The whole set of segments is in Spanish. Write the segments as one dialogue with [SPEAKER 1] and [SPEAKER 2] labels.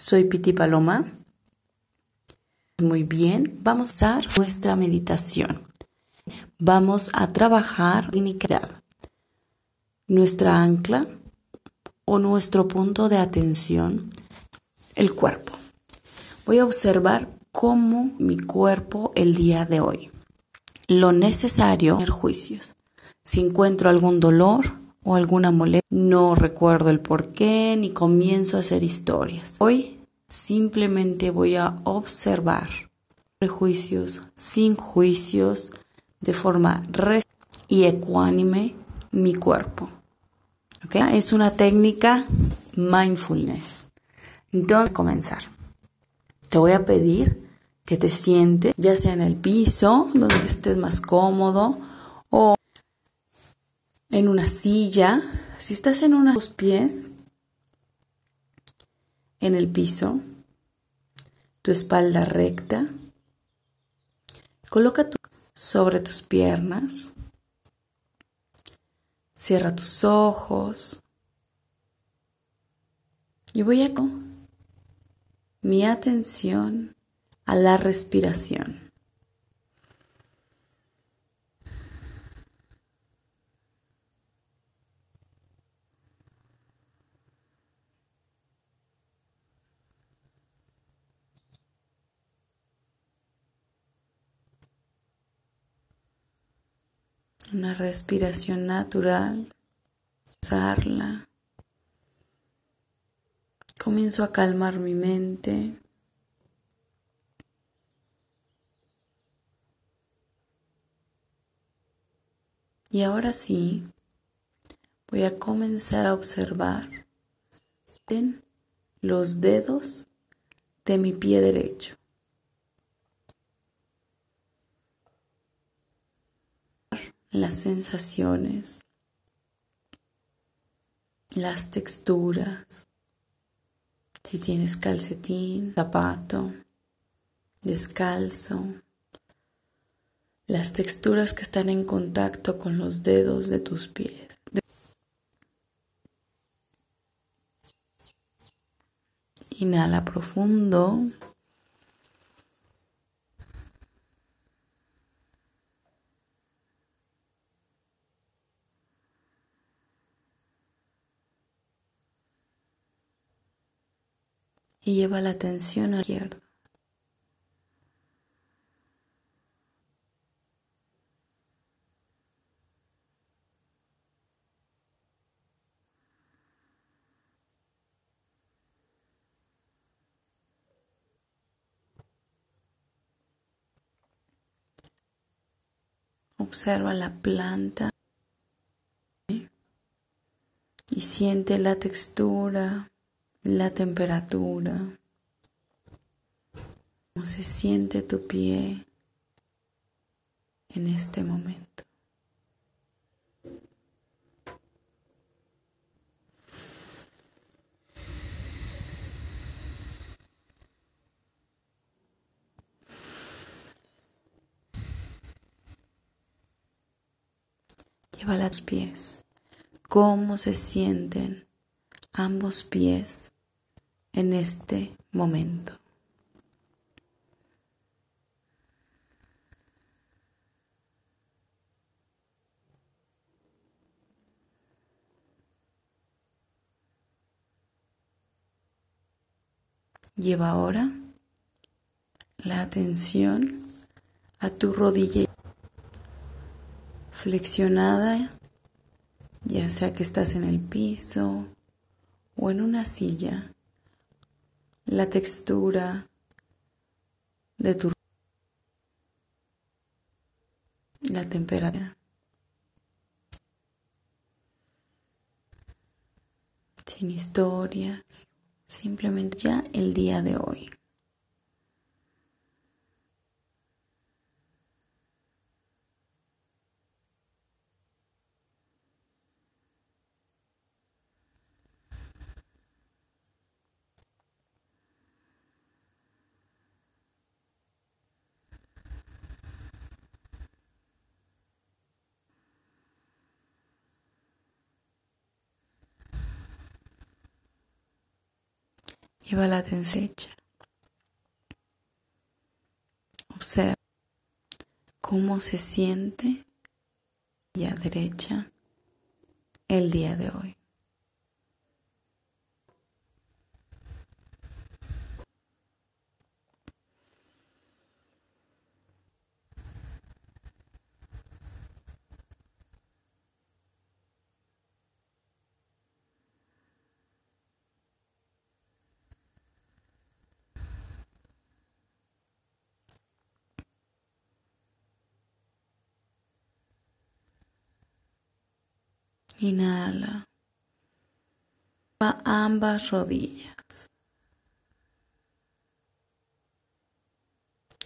[SPEAKER 1] Soy Piti Paloma. Muy bien, vamos a hacer nuestra meditación. Vamos a trabajar nuestra ancla o nuestro punto de atención, el cuerpo. Voy a observar cómo mi cuerpo el día de hoy. Lo necesario, tener juicios. Si encuentro algún dolor, o alguna molestia. No recuerdo el por qué ni comienzo a hacer historias. Hoy simplemente voy a observar prejuicios, sin juicios, de forma y ecuánime mi cuerpo. ¿Okay? Es una técnica mindfulness. Entonces, comenzar. Te voy a pedir que te sientes, ya sea en el piso, donde estés más cómodo, o en una silla, si estás en unos pies en el piso, tu espalda recta, coloca tu sobre tus piernas, cierra tus ojos y voy a mi atención a la respiración. Una respiración natural, usarla. Comienzo a calmar mi mente. Y ahora sí, voy a comenzar a observar los dedos de mi pie derecho. Las sensaciones, las texturas, si tienes calcetín, zapato, descalzo, las texturas que están en contacto con los dedos de tus pies. Inhala profundo. Y lleva la atención a la. Observa la planta y siente la textura la temperatura, cómo se siente tu pie en este momento. Lleva los pies, cómo se sienten ambos pies en este momento. Lleva ahora la atención a tu rodilla flexionada, ya sea que estás en el piso o en una silla la textura de tu la temperatura. Sin historias simplemente ya el día de hoy Lleva la atención. Observa cómo se siente y a derecha el día de hoy. Inhala. A ambas rodillas.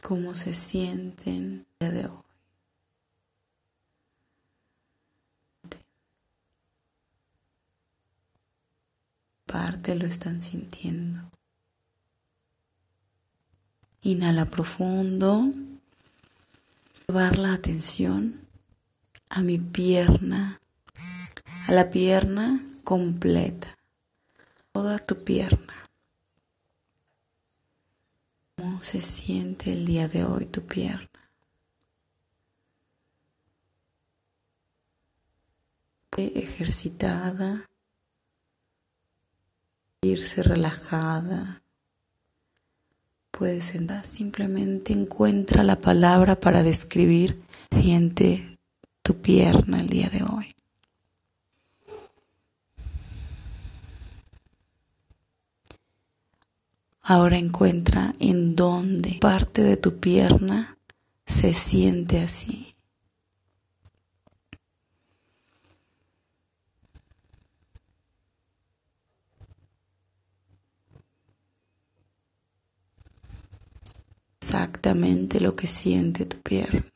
[SPEAKER 1] ¿Cómo se sienten de hoy? Parte lo están sintiendo. Inhala profundo. Llevar la atención a mi pierna la pierna completa, toda tu pierna. ¿Cómo se siente el día de hoy tu pierna? ejercitada, irse relajada. Puedes sentar, simplemente encuentra la palabra para describir, siente tu pierna el día de hoy. Ahora encuentra en dónde parte de tu pierna se siente así. Exactamente lo que siente tu pierna.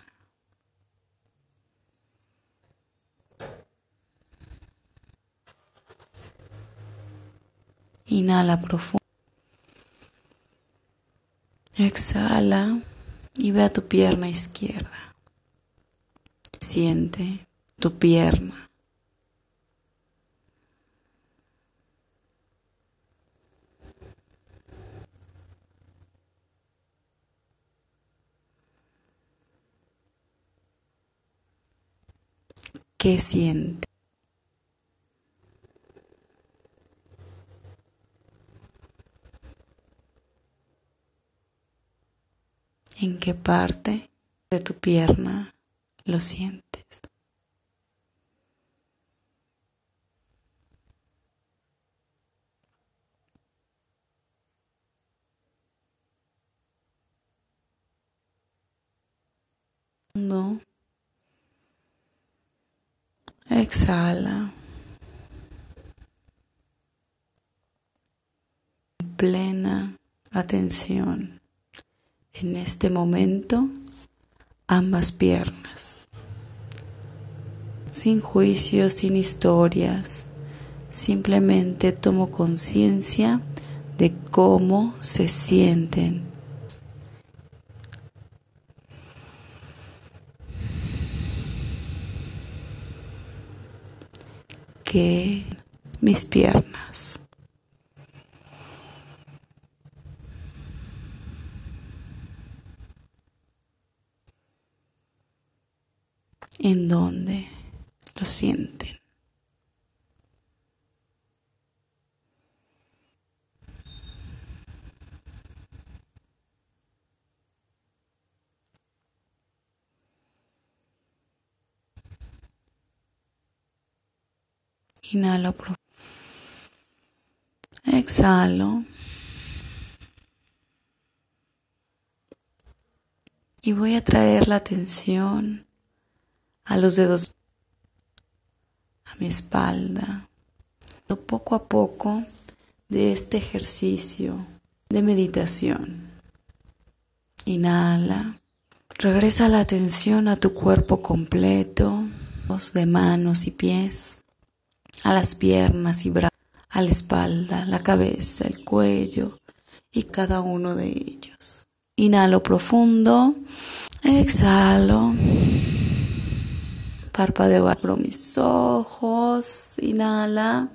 [SPEAKER 1] Inhala profundo. Exhala y ve a tu pierna izquierda. Siente tu pierna. ¿Qué siente? en qué parte de tu pierna lo sientes. No. Exhala. Plena atención en este momento ambas piernas, sin juicios, sin historias, simplemente tomo conciencia de cómo se sienten. Que mis piernas en donde lo sienten. Inhalo profundo. Exhalo. Y voy a traer la atención a los dedos, a mi espalda. Poco a poco de este ejercicio de meditación. Inhala. Regresa la atención a tu cuerpo completo, de manos y pies, a las piernas y brazos, a la espalda, la cabeza, el cuello y cada uno de ellos. Inhalo profundo, exhalo. Parpadeo, abro mis ojos, inhala.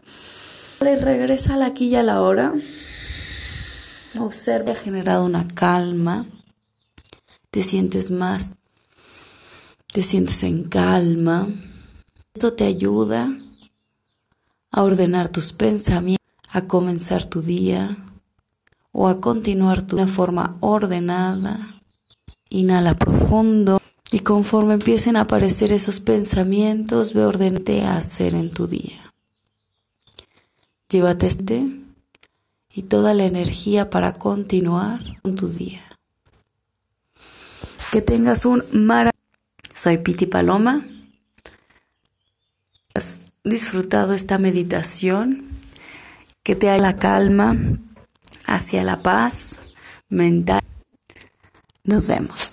[SPEAKER 1] Y regresa la y a la hora. Observa, ha generado una calma, te sientes más, te sientes en calma. Esto te ayuda a ordenar tus pensamientos, a comenzar tu día o a continuar de una forma ordenada. Inhala profundo y conforme empiecen a aparecer esos pensamientos, ve ordenarte a hacer en tu día. Llévate este y toda la energía para continuar con tu día. Que tengas un maravilloso. Soy Piti Paloma. Has disfrutado esta meditación que te da la calma hacia la paz mental. Nos vemos.